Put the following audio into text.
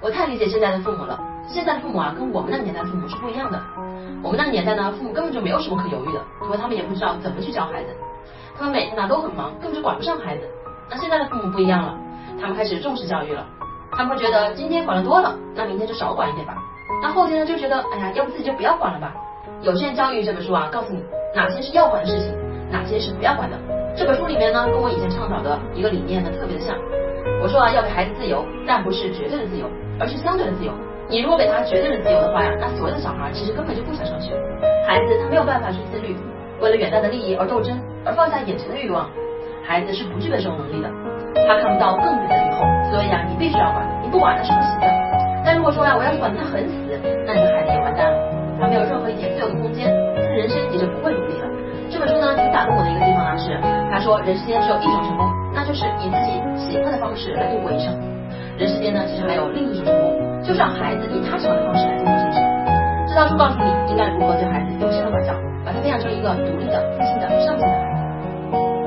我太理解现在的父母了。现在的父母啊，跟我们那个年代父母是不一样的。我们那个年代呢，父母根本就没有什么可犹豫的，因为他们也不知道怎么去教孩子，他们每天呢都很忙，根本就管不上孩子。那现在的父母不一样了，他们开始重视教育了，他们会觉得今天管的多了，那明天就少管一点吧。那后天呢就觉得，哎呀，要不自己就不要管了吧。有限教育这本书啊，告诉你哪些是要管的事情，哪些是不要管的。这本书里面呢，跟我以前倡导的一个理念呢特别的像。我说啊，要给孩子自由，但不是绝对的自由，而是相对的自由。你如果给他绝对的自由的话呀，那所有的小孩其实根本就不想上学。孩子他没有办法去自律，为了远大的利益而斗争，而放下眼前的欲望，孩子是不具备这种能力的。他看不到更远的以后，所以啊，你必须要管，你不管那是不行的。但如果说呀，我要是管的他很死，那你的孩子也完蛋了，他没有任何一点自由的空间，他的人生也就不会努力了。这本书呢，挺打动我的一个地方啊，是他说人世间只有一种成功，就是以自己喜欢的方式来度过一生。人世间呢，其实还有另一种成功，就是让孩子以他喜欢的方式来度过这一生。这套书告诉你应该如何对孩子用心的管教，把他培养成一个独立的、自信的、上进的孩子。